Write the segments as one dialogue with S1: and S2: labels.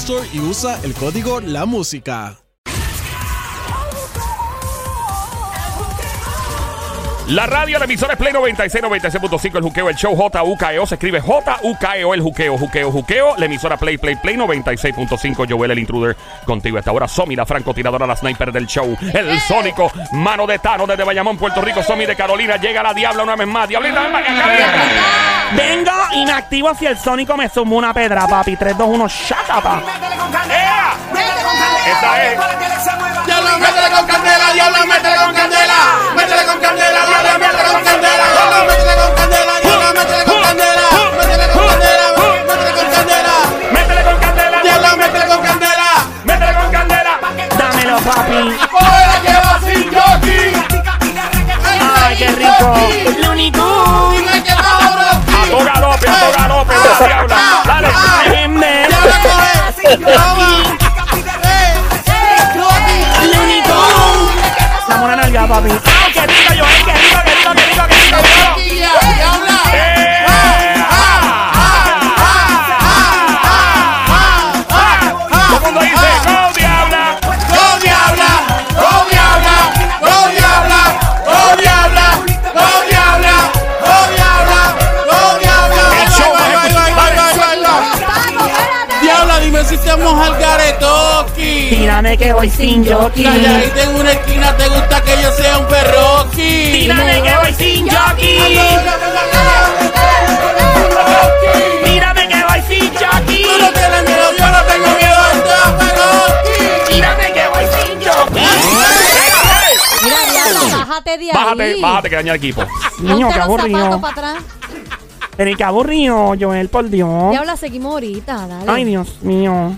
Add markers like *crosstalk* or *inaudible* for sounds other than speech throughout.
S1: Store y usa el código La Música.
S2: La radio, la emisora es Play 96, 96.5, el juqueo, el show J-U-K-E-O, se escribe J-U-K-E-O, el juqueo, juqueo, juqueo, la emisora Play, Play, Play 96.5, Joel, el intruder, contigo a esta hora, Somi, la francotiradora, la sniper del show, el sónico, mano de Tano desde Bayamón, Puerto Rico, Somi de Carolina, llega la diabla una vez más, diablita, ven para acá,
S3: Vengo inactivo si el Sónico me sumó una pedra, papi. 3, 2, 1, shakapa.
S2: ¡Ea! Esa es.
S3: Una nalga, papi. Ay, qué rico, Joel. Qué rico, qué rico, qué rico, qué rico.
S4: Diabla.
S2: ¡Eh! Todo el mundo dice, ¡Go, diabla!
S4: ¡Go diabla! ¡Go diabla! ¡Go diabla! ¡Go diabla! ¡Go diabla! ¡Go diabla! ¡Go diabla!
S2: El show.
S4: Diabla, dime si estamos al garetoki.
S3: Tírame que voy sin jockey.
S4: Calladita en una esquina, ¿te gusta que yo sea un perroqui?
S3: Tírame que voy sin jockey. Tírame que voy sin jockey.
S4: Tú no tienes miedo, yo no tengo miedo, es perroqui.
S3: Tírame que voy sin jockey.
S5: Bájate de ahí.
S2: Bájate, bájate que daña el equipo.
S3: Niño, qué aburrido.
S5: zapatos para atrás.
S3: Pero qué aburrido, Joel, por Dios.
S5: Diabla, seguimos ahorita, dale.
S3: Ay, Dios mío.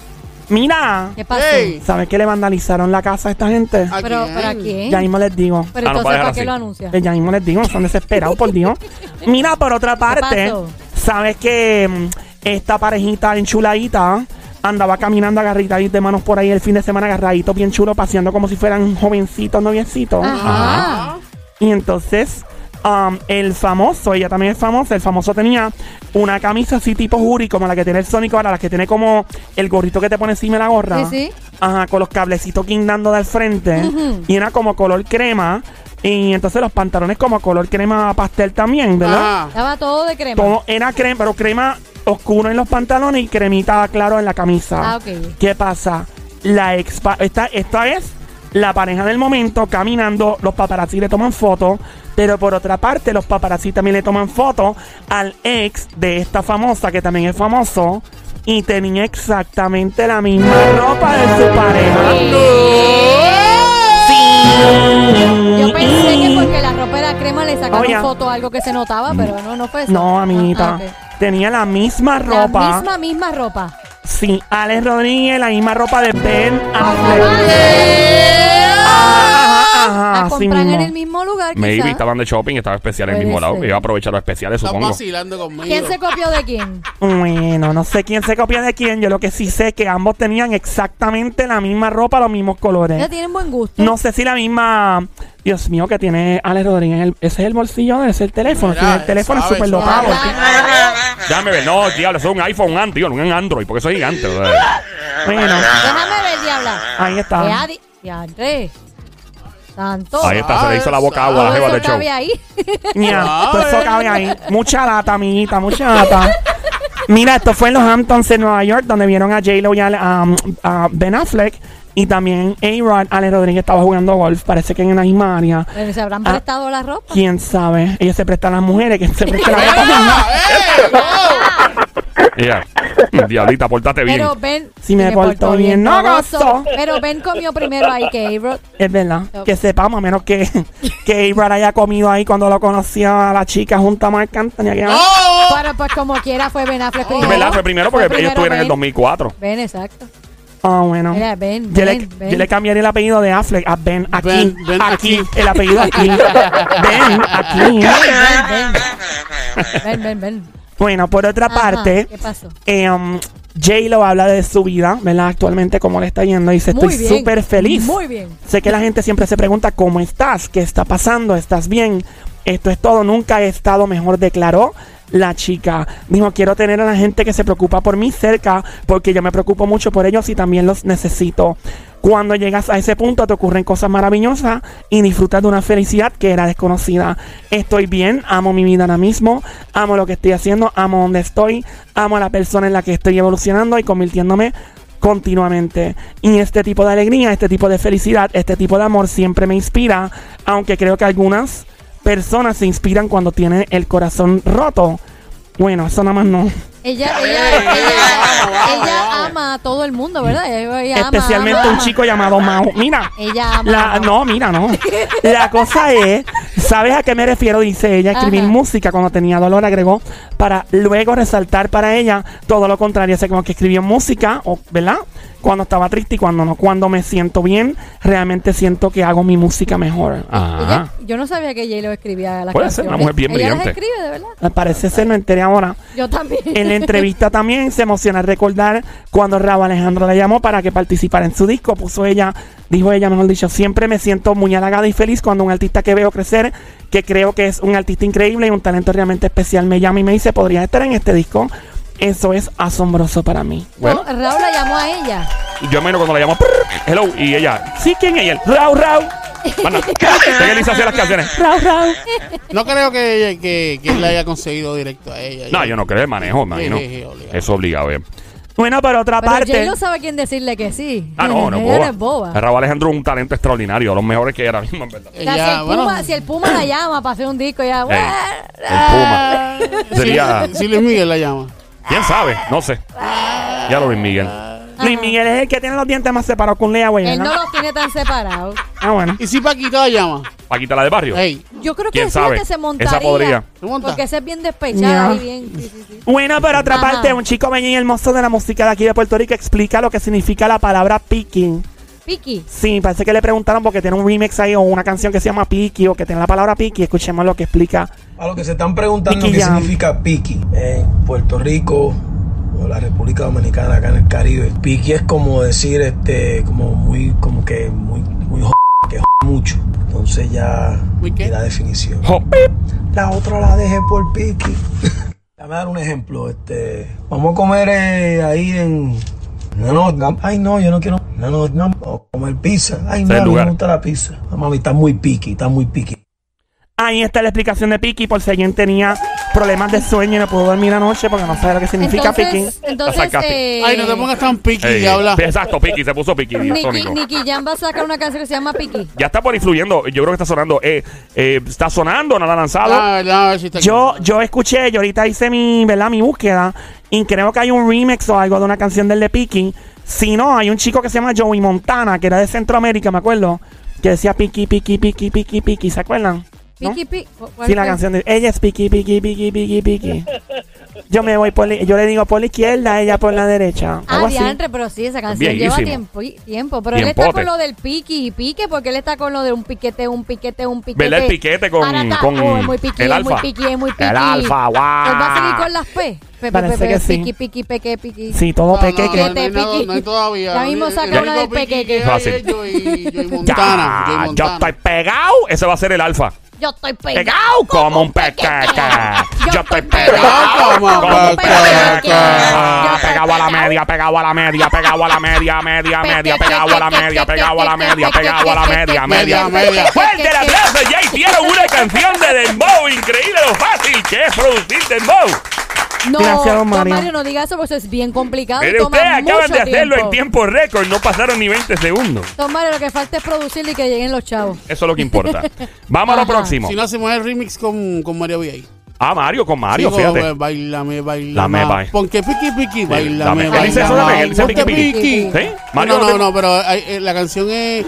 S3: Mira,
S5: ¿Qué pasó?
S4: Ey.
S3: ¿sabes que le vandalizaron la casa a esta gente?
S4: ¿A
S5: Pero,
S4: quién?
S5: ¿pero a quién?
S3: Ya mismo les digo.
S5: Pero
S2: Ah, no,
S5: entonces,
S2: para
S5: ¿para qué
S2: así.
S5: lo anuncia?
S3: Eh, Ya mismo les digo, son desesperados, por Dios. *laughs* Mira, por otra parte,
S5: pasó?
S3: ¿sabes que mm, esta parejita enchuladita andaba caminando agarraditos de manos por ahí el fin de semana agarraditos bien chulo, paseando como si fueran jovencitos, noviecitos?
S5: Ajá.
S3: Y entonces, um, el famoso, ella también es famosa, el famoso tenía una camisa así tipo jury, como la que tiene el Sónico ahora, la que tiene como el gorrito que te pone encima de la gorra.
S5: Sí, sí.
S3: Ajá, con los cablecitos guindando del frente. Y era como color crema. Y entonces los pantalones como color crema pastel también, ¿verdad?
S4: Ah,
S5: Estaba todo de crema.
S3: Todo era crema, pero crema oscuro en los pantalones y cremita claro en la camisa.
S5: Ah, ok.
S3: ¿Qué pasa? La ex esta, esta es la pareja del momento caminando, los paparazzi le toman fotos, pero por otra parte los paparazzi también le toman fotos al ex de esta famosa que también es famoso y tenía exactamente la misma ropa de su pareja. Sí.
S5: Yo pensé que porque la ropa era crema le sacaron
S3: Oye.
S5: foto a algo que se notaba, pero no, no fue eso.
S3: No, amiguita.
S5: Ah.
S3: Tenía la misma
S5: La
S3: ropa.
S5: misma, misma ropa.
S3: Sí, Alex Rodríguez, la misma ropa de Ben Affleck. Ajá, ajá,
S5: a
S3: así
S5: comprar en
S3: mismo.
S5: el mismo lugar,
S2: Maybe
S5: quizá.
S2: estaban de shopping, estaba especial en el
S5: Puede
S2: mismo lado.
S5: ser.
S2: Iba a aprovechar los especiales,
S4: estás
S2: supongo.
S4: vacilando conmigo.
S5: ¿Quién se copió de quién? *laughs*
S3: Bueno, no sé quién se copia de quién. Yo lo que sí sé es que ambos tenían exactamente la misma ropa, los mismos colores.
S5: Ya tienen buen gusto.
S3: No sé si la misma. Dios mío, que tiene Alex Rodríguez. el- ese es el bolsillo, ese es el teléfono.
S4: Mira,
S3: Sí, el teléfono es
S4: suave,
S3: súper
S4: suave.
S3: dotado.
S2: Déjame ver, no, diablo, eso es un iPhone antes, no un Android, porque soy gigante. ¿verdad?
S3: Bueno,
S5: Déjame ver, diabla.
S3: ahí está.
S5: Ya, di- ya, Andrés.
S2: Ahí está, se le hizo la boca agua la jeva del show.
S5: cabe ahí. *laughs*
S3: Ña, todo eso cabe ahí. *laughs* Mucha data, amiguita, mucha data. Mira, esto fue en los Hamptons en Nueva York, donde vieron a J-Lo y a, um, a Ben Affleck. Y también A-Rod, Ale Rodríguez estaba jugando golf. Parece que en la misma área.
S5: Pero ¿Se habrán
S3: Ah.
S5: prestado la ropa?
S3: ¿Quién sabe? Ellos se prestan a las mujeres que se prestan a *laughs*
S2: Ya. *laughs* Diablita, portate bien.
S5: Pero Ben.
S3: Si me porto bien, no gozo.
S5: Pero Ben comió primero ahí que A-Rod.
S3: Es verdad. Que sepamos, a menos que, que A-Rod haya comido ahí cuando lo conoció a la chica junto a Marc Anthony. que-
S4: ¡Oh!
S5: Pero pues como quiera fue Ben Affleck
S2: Es
S5: primero.
S2: verdad, fue primero porque
S5: Fue
S2: ellos estuvieron en el
S5: Ben.
S2: 2004.
S5: Ben, exacto.
S3: Ah, bueno.
S5: Mira, Ben,
S3: yo, le,
S5: Ben, Ben.
S3: yo le cambiaría el apellido de Affleck a Ben aquí.
S4: Ben, Ben
S3: aquí,
S4: aquí.
S3: El apellido aquí. *laughs* ben aquí.
S5: Ben, Ben. Ben, Ben, Ben.
S3: Bueno, por otra
S5: Ajá,
S3: parte,
S5: ¿Qué pasó?
S3: eh, um, J-Lo habla de su vida, ¿verdad? Actualmente, cómo le está yendo. Dice,
S5: Muy
S3: estoy súper feliz.
S5: Muy bien.
S3: Sé que la gente siempre se pregunta, ¿cómo estás? ¿Qué está pasando? ¿Estás bien? Esto es todo. Nunca he estado mejor, declaró la chica. Dijo, quiero tener a la gente que se preocupa por mí cerca porque yo me preocupo mucho por ellos y también los necesito. Cuando llegas a ese punto te ocurren cosas maravillosas y disfrutas de una felicidad que era desconocida. Estoy bien, amo mi vida ahora mismo, amo lo que estoy haciendo, amo donde estoy, amo a la persona en la que estoy evolucionando y convirtiéndome continuamente. Y este tipo de alegría, este tipo de felicidad, este tipo de amor siempre me inspira, aunque creo que algunas personas se inspiran cuando tienen el corazón roto. Bueno, eso nada más no.
S5: Ella, ella, ella, ella ama a todo el mundo, ¿verdad? Ella, ella ama,
S3: Especialmente
S5: ama,
S3: un
S5: ama.
S3: chico llamado Mao. Mira.
S5: Ella ama.
S3: La, no, mira, no. La cosa es, ¿sabes a qué me refiero? Dice ella, escribir
S5: Ajá.
S3: música cuando tenía dolor, agregó, para luego resaltar para ella todo lo contrario. O sea, como que escribió música, o, ¿verdad? Cuando estaba triste y cuando no. Cuando me siento bien, realmente siento que hago mi música mejor.
S2: Ajá.
S5: Ella- yo no sabía que J-Lo escribía las
S2: Puede ser,
S5: canciones.
S2: una mujer bien
S5: ella las
S2: brillante.
S5: escribe, de verdad.
S3: Me parece ser, me enteré ahora.
S5: Yo también.
S3: En la entrevista también se emociona recordar cuando Raúl Alejandro la llamó para que participara en su disco. Puso ella, dijo ella, mejor dicho, siempre me siento muy halagada y feliz cuando un artista que veo crecer, que creo que es un artista increíble y un talento realmente especial, me llama y me dice, podría estar en este disco. Eso es asombroso para mí.
S2: Bueno.
S5: No, Raúl la llamó a ella.
S2: Yo menos cuando la llamo, hello, y ella,
S3: Sí, ¿quién es él? Raúl, Raúl.
S2: Manda, *laughs* ¿de qué Lisa hacía las canciones?
S3: Raúl, Raúl.
S4: No creo que, que, que él le haya conseguido directo a ella.
S2: No, yo no creo el manejo, imagino.
S4: Sí, obligado.
S2: Eso obligado, eh.
S3: Bueno, por otra
S5: Pero
S3: parte.
S5: J-Lo sabe quién decirle que sí.
S2: Ah, no, no es *laughs*
S5: Ella
S2: boba.
S5: es boba.
S2: Raúl Alejandro es un talento extraordinario, los mejores que era mismo, en verdad.
S5: O sea, si,
S4: Ella,
S5: el
S4: bueno,
S5: Puma, si el Puma la llama para hacer un disco, ya.
S2: Ey, el Puma. Sería,
S4: Si Luis Miguel la llama.
S2: Quién sabe, no sé. Ya lo Luis Miguel.
S3: Luis Miguel es el que tiene los dientes más separados con Lea, güey.
S5: Él no los tiene tan separados.
S3: Ah, bueno.
S4: ¿Y si Paquita la llama?
S2: Paquita la de barrio.
S4: Hey,
S5: Yo creo que
S2: ¿Quién sabe?
S5: fíjate, se montaría.
S2: Esa podría.
S4: ¿se monta?
S5: Porque ese es bien despechada y bien. sí, sí, sí.
S3: Bueno, por otra
S5: Ajá.
S3: parte, un chico bello y hermoso de la música de aquí de Puerto Rico explica lo que significa la palabra picking.
S5: Piki.
S3: Sí, parece que le preguntaron porque tiene un remix ahí o una canción que se llama Piki o que tiene la palabra Piki. Escuchemos lo que explica.
S6: A lo que se están preguntando
S3: Piqui
S6: qué
S3: Jam.
S6: significa piqui en Puerto Rico o la República Dominicana acá en el Caribe. Piqui es como decir este como muy como que muy muy jo- que jo- mucho. Entonces ya y la definición. La otra la dejé por piqui. *laughs* Déjame dar un ejemplo, este vamos a comer eh, ahí en no, no, no, ay no, yo no quiero, no, no, no, a comer pizza, ay no, no me gusta la pizza, mami, está muy piqui, está muy piqui.
S3: Ahí está la explicación de Piki por si alguien tenía problemas de sueño y no pudo dormir anoche porque no sabe lo que significa Piki.
S5: Entonces, entonces eh,
S4: Ay, no te pongas tan piqui
S2: Ey,
S4: y habla.
S2: Exacto, Piki, se puso Piki,
S5: Nicky, Jam va a sacar una canción que se llama Piki.
S2: Ya está por influyendo, yo creo que está sonando. Eh, eh, está sonando, no la ha lanzado.
S4: Ah, no, a ver si está
S3: Yo, yo escuché, yo ahorita hice mi, ¿verdad? mi búsqueda y creo que hay un remix o algo de una canción del de Piki. Si no, hay un chico que se llama Joey Montana, que era de Centroamérica, me acuerdo, que decía Piki, Piki, Piki, Piki, Piki, ¿se acuerdan? ¿No?
S5: Piki, Piki. ¿Cuál
S3: Sí, la canción de ella es Piki, Piki, Piki, Piki, Piki. *laughs* Yo me voy por la, yo le digo por la izquierda, ella por la derecha.
S5: Ah, diantre, pero sí, esa canción lleva tiempo, tiempo. Pero él está con lo del piqui y pique, porque él está con lo de un piquete, un piquete, un piquete.
S2: ¿Verdad? El piquete con- con
S5: oh, es muy piqui,
S2: el
S5: es muy
S2: alfa.
S5: piqui, es muy piqui.
S2: El alfa, guau.
S5: Él va a seguir con las P. Pe, pe,
S3: Parece
S5: pe, pe,
S3: que sí.
S5: Piqui, piqui, peque, piqui.
S3: Sí, todo
S4: No,
S3: peque
S4: no,
S3: que-
S4: no, no hay nada- no hay todavía.
S5: Ya mismo saca una del peque
S4: que
S2: Ya, yo estoy pegado. Ese va a ser el alfa.
S5: Yo estoy pegado.
S2: Como un pequeque. Yo estoy pegado
S4: como
S2: un pequeque. Pegado a la media, pegado a la media, pegado a la media, media, media, pegado a la media, pegado a la media, pegado a la media, media.
S4: Media, media.
S2: Fuerte el aplauso, ya hicieron una canción de Dembow. Increíble lo fácil que es producir Dembow.
S5: No,
S3: Gracias, don
S5: don
S3: Mario.
S5: Mario. no diga eso porque eso es bien complicado. y toma
S2: ustedes acaban de hacerlo
S5: tiempo.
S2: en tiempo récord. No pasaron ni 20 segundos.
S5: Don Mario, lo que falta es producirle y que lleguen los chavos.
S2: Eso es lo que importa. *laughs* Vamos a lo
S5: Ajá.
S2: próximo.
S4: Si no hacemos el remix con, con Mario V.I.
S2: Ah, Mario, con Mario,
S4: Digo,
S2: fíjate.
S4: eh, Bailame, bailame.
S2: Lame, baila.
S4: Ponque piqui, piqui,
S2: dame.
S4: bailame,
S2: Él dice eso
S4: bailame.
S2: también, él dice piqui, piqui. ¿Sí? Mario
S4: no,
S2: no
S4: no, no, pero hay- eh, la canción es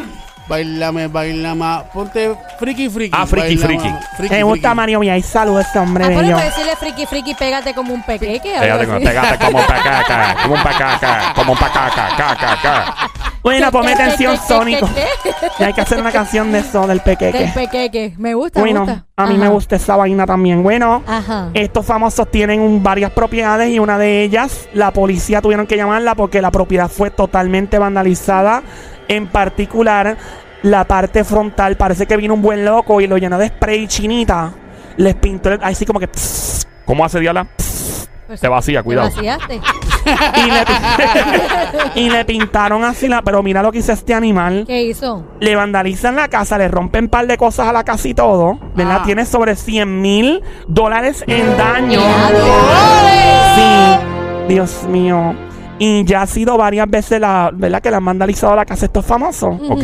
S4: Bailame, bailame. Ponte friki, friki.
S2: Ah, friki, friki.
S4: friki,
S3: Me gusta
S4: friki.
S3: Mario y saludos a este hombre
S5: Ah,
S3: bello.
S5: podemos decirle friki, friki, pégate como un pequeque. algo
S2: Pégate,
S5: así.
S2: pégate como un pacaca, como un pacaca, como un pacaca, ca, ca, ca.
S3: Bueno, ponme
S5: ¿Qué,
S3: atención, Sónico. Y hay que hacer una canción de eso, del
S5: Del
S3: pequeque.
S5: pequeque. Me gusta,
S3: Bueno,
S5: gusta.
S3: a mí
S5: Ajá.
S3: me gusta esa vaina también. Bueno,
S5: Ajá.
S3: estos famosos tienen un- varias propiedades y una de ellas, la policía tuvieron que llamarla porque la propiedad fue totalmente vandalizada. En particular, la parte frontal, parece que vino un buen loco y lo llenó de spray chinita. Les pintó, el- así como que... pss,
S2: ¿Cómo hace Diala?
S5: Pues,
S2: Te vacía,
S5: ¿te
S2: cuidado.
S5: vaciaste?
S3: Y, le, *laughs* y le pintaron así la... Pero mira lo que hizo este animal.
S5: ¿Qué hizo?
S3: le vandalizan la casa, le rompen un par de cosas a la casa y todo, ¿verdad?
S4: Ah.
S3: Tiene sobre 100 mil dólares en daño. Sí, Dios mío. Y ya ha sido varias veces la, ¿verdad? Que le han vandalizado la casa a estos famosos.
S2: Ok.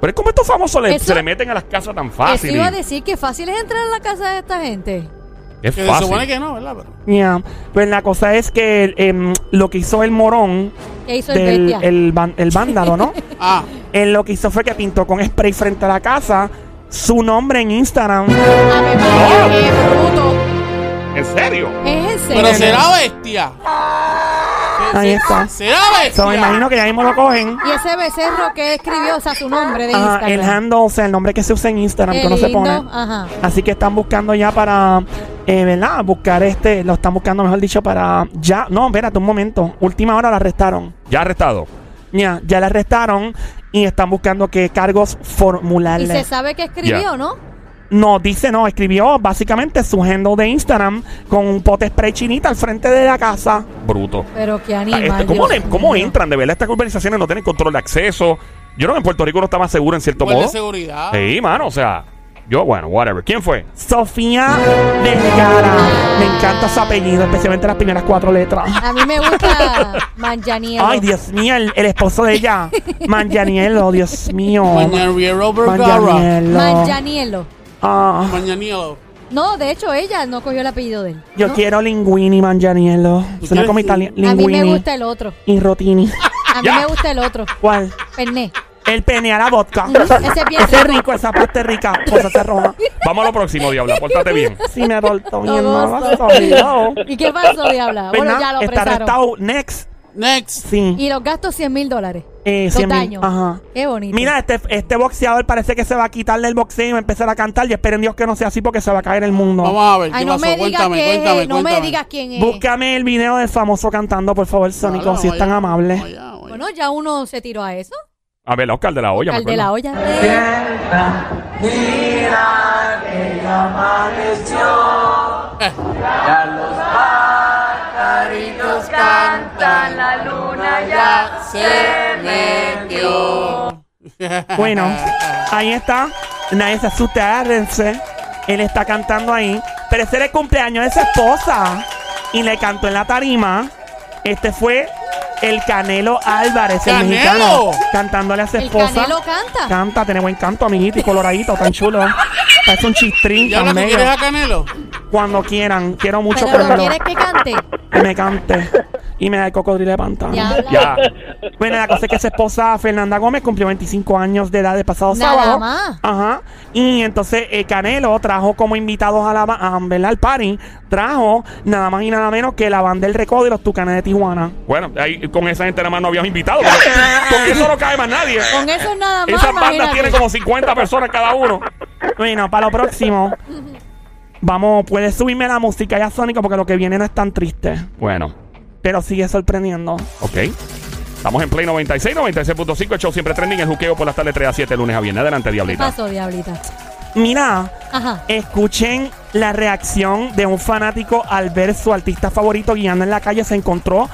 S2: Pero es como estos famosos le-
S5: Eso-
S2: se le meten a las casas tan
S5: Eso
S2: fácil.
S5: iba a
S2: y-
S5: decir que fácil es entrar a la casa de esta gente.
S2: Es
S4: Que se supone
S2: fácil.
S4: que no, ¿verdad? Pero-.
S3: Pues la cosa es que em, lo que hizo el morón
S5: ¿Qué hizo el
S3: del el, van- el vándalo, ¿no? *laughs*
S4: Ah,
S3: Él lo que hizo fue que pintó con spray frente a la casa su nombre en Instagram.
S5: A ver,
S2: No.
S5: qué bruto.
S2: ¿En serio?
S5: Es en serio.
S4: pero será bestia.
S3: Ahí está.
S4: Será bestia.
S3: So, me imagino que ya mismo lo cogen.
S5: Y ese becerro que escribió, o sea, su nombre de
S3: Ajá,
S5: Instagram.
S3: el handle, o sea, el nombre que se usa en Instagram,
S5: Qué
S3: que no se
S5: lindo.
S3: pone.
S5: Ajá.
S3: Así que están buscando ya para, eh, ¿verdad? Buscar este, lo están buscando, mejor dicho, para ya. No, espérate un momento. Última hora la arrestaron.
S2: Ya arrestado.
S3: Ya, ya la arrestaron y están buscando qué cargos
S5: Y se sabe que escribió,
S2: Ya.
S5: ¿no?
S3: No, dice no, escribió básicamente su handle de Instagram con un pote spray chinita al frente de la casa.
S2: Bruto.
S5: Pero qué
S2: Ah,
S5: animal.
S2: este, ¿Cómo,
S5: Dios
S2: le- cómo
S5: mío.
S2: entran? De verdad, estas urbanizaciones no tienen control de acceso. Yo creo que en Puerto Rico no está más seguro en cierto modo.
S4: de seguridad.
S2: Sí, mano, o sea. Yo, bueno, whatever. ¿Quién fue?
S3: Sofía Vergara. Me encanta su apellido, especialmente las primeras cuatro letras.
S5: A mí me gusta Manjanielo.
S3: Ay, Dios mío, el, el esposo de ella. *laughs* Manganielo, Dios mío.
S4: Mañaniero Vergara.
S3: Manganielo.
S5: Manjanielo.
S3: Ah,
S4: Mañanielo.
S5: No, de hecho, ella no cogió el apellido de él.
S3: yo
S5: ¿no?
S3: quiero linguini Manganielo. Suena
S4: quieres
S3: como italiano.
S5: A mí me gusta el otro.
S3: y rotini.
S5: A mí *laughs* me gusta el otro.
S3: ¿Cuál?
S5: Perné.
S3: El pene a la vodka.
S5: Ese es bien
S3: Ese es
S5: rico.
S3: rico, esa parte es rica. Cosa se roja.
S2: Vamos a lo próximo, Diabla. Pórtate bien.
S3: Sí, me volto bien,
S5: No
S3: no,
S5: gozo.
S3: no.
S5: ¿Y qué pasó, Diabla? Bueno,
S3: ¿Verdad?
S5: ya lo
S3: Está arrestado. Next.
S4: Next.
S3: Sí.
S5: Y los gastos 100 mil dólares.
S3: Eh,
S5: Los
S3: 100 mil.
S5: daños.
S3: Ajá.
S5: Qué bonito.
S3: Mira, este, este boxeador parece que se va a quitar del boxeo y va a empezar a cantar. Y esperen Dios que no sea así porque se va a caer el mundo.
S4: Vamos a ver
S5: Ay,
S4: qué
S5: no
S4: pasó.
S5: me digas
S4: Cuéntame,
S5: que
S4: cuéntame,
S5: no me digas quién es.
S3: Búscame el video del famoso cantando, por favor,
S4: Vamos
S3: si es tan amable.
S5: Bueno, ya uno se tiró a eso.
S2: A ver, Oscar de la olla. me
S5: Al de la
S2: acuerdo.
S5: olla.
S4: Se metió. *laughs*
S3: Bueno, ahí está. Nadie se asuste, agárrense. Él está cantando ahí. Pero ese era el cumpleaños de su esposa. Y le cantó en la tarima. Este fue el Canelo Álvarez, el
S4: ¡Canelo!
S3: mexicano. Cantándole a su
S5: El
S3: esposa.
S5: Canelo canta.
S3: Canta, tiene buen canto, amiguito, y coloradito, tan chulo. Parece un chistrín,
S4: ¿Ya quieres a Canelo?
S3: Cuando quieran. Quiero mucho
S5: Pero no
S3: Canelo.
S5: quieres que cante.
S3: Que me cante. Y me da el cocodrilo de pantano.
S5: Diabla.
S2: Ya.
S3: Bueno, la cosa es que su esposa Fernanda Gómez cumplió 25 años de edad el pasado
S5: Nada
S3: sábado.
S5: más.
S3: Ajá. Y entonces eh, Canelo trajo como invitados a la a, ¿verdad? al party, trajo nada más y nada menos que la banda del Recodo y los Tucanes de Tijuana.
S2: Bueno, ahí con esa gente nada más no habíamos invitado. porque *laughs* con eso no cae más nadie.
S5: Con eso es nada más.
S2: Esas bandas
S5: imagínate.
S2: tienen como 50 personas cada uno.
S3: Bueno, para lo próximo, vamos, puedes subirme la música ya, Sónico, porque lo que viene no es tan triste,
S2: Bueno,
S3: pero sigue sorprendiendo.
S2: ok. Estamos en Play 96, 96.5. El show siempre trending. El juqueo por las tardes 3 a 7, lunes a viernes. Adelante,
S5: ¿Qué
S2: Diablita.
S5: pasó, Diablita?
S3: Mira,
S5: Ajá.
S3: Escuchen la reacción de un fanático al ver su artista favorito guiando en la calle. Se encontró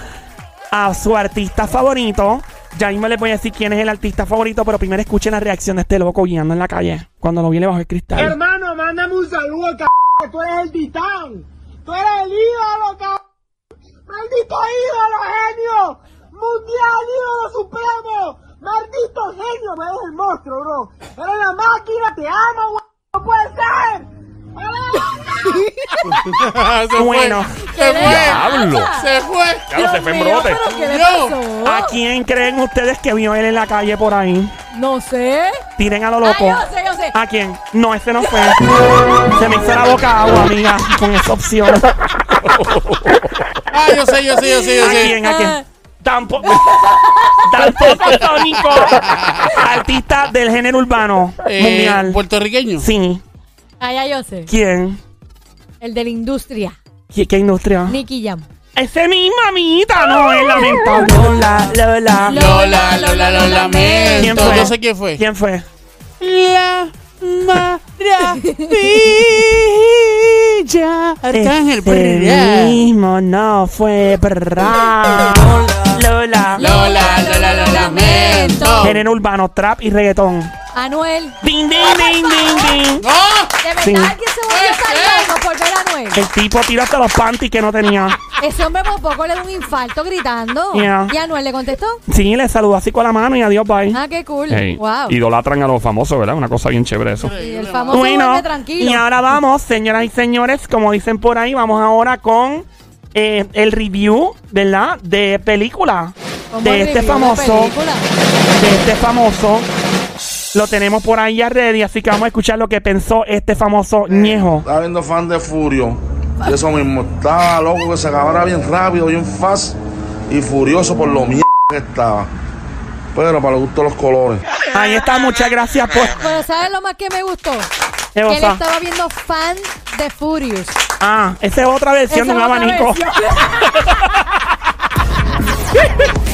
S3: a su artista favorito. Ya mismo les voy a decir quién es el artista favorito, pero primero escuchen la reacción de este loco guiando en la calle. Cuando lo viene bajo el cristal.
S7: Hermano, mándame un saludo, c tú eres el titán. Tú eres el ídolo, c Maldito ídolo, genio. Mundial, ídolo supremo. Maldito genio, me eres el monstruo, bro. Eres la máquina, te amo, güey. No puede ser. *laughs*
S4: se
S3: Bueno.
S4: fue. Se fue.
S2: Diablo.
S4: Se fue.
S2: Lo se fue en
S5: Dios mío,
S2: brote.
S5: ¿pero qué le
S4: Yo.
S5: pasó?
S3: ¿A quién creen ustedes que vio él en la calle por ahí?
S5: No sé.
S3: Tiren a lo loco.
S5: yo sé, yo sé.
S3: ¿A quién? No, ese no fue. Se me hizo la boca agua, amiga, con esa opción.
S4: Ah, yo sé, yo sé, yo sé, yo
S3: ¿A
S4: sé.
S3: quién? ¿A quién? Tampoco. *laughs* Tampoco Sónico. Artista del género urbano
S4: Eh,
S3: mundial.
S4: Puertorriqueño.
S3: Sí.
S5: Ah, ya yo sé.
S3: ¿Quién?
S5: El de la industria.
S3: ¿Qué, qué industria?
S5: Nicky Jam.
S3: Ese mismo, amiguita. No, es lamentable. Lola, Lola.
S4: Lola, Lola, lo lamento.
S3: ¿Quién fue?
S4: Yo sé quién fue.
S3: ¿Quién fue?
S4: La maravilla. Arcángel. Brrra.
S3: mismo no fue. Brrra. Lola.
S4: Lola, Lola, lo lamento.
S3: Género urbano, trap y reggaetón.
S5: Anuel.
S3: Ding, ding, ding, ding, ding.
S4: ¡No!
S5: ¿De verdad
S3: Sí.
S5: alguien se volvió salvaje por ver a Anuel?
S3: El tipo tiró hasta los panties que no tenía. *laughs*
S5: Ese hombre por poco le da un infarto gritando.
S3: Yeah.
S5: ¿Y Anuel le contestó?
S3: Sí, le saludó así con la mano y adiós, bye.
S5: Ah, qué cool.
S2: Ey,
S5: Wow.
S2: Idolatran a los famosos, ¿verdad? Una cosa bien chévere eso.
S5: Y el famoso
S3: Bueno,
S5: duerme tranquilo.
S3: y ahora vamos, señoras y señores, como dicen por ahí, vamos ahora con eh, el review, ¿verdad? De película.
S5: ¿Cómo
S3: De
S5: el
S3: este
S5: review
S3: famoso.
S5: película?
S3: De este famoso. Lo tenemos por ahí ya ready, así que vamos a escuchar lo que pensó este famoso ñejo.
S8: Estaba viendo fan de Furio. Y eso mismo. Estaba loco que se acabara bien rápido, bien fast. Y furioso por lo mierda que estaba. Pero para el gusto de los colores.
S3: Ahí está, muchas gracias por. *laughs*
S5: Pero ¿sabes lo más que me gustó?
S3: ¿Qué
S5: Que él estaba viendo fan de Furious.
S3: Ah, esa es otra versión de un abanico.
S5: versión. *laughs*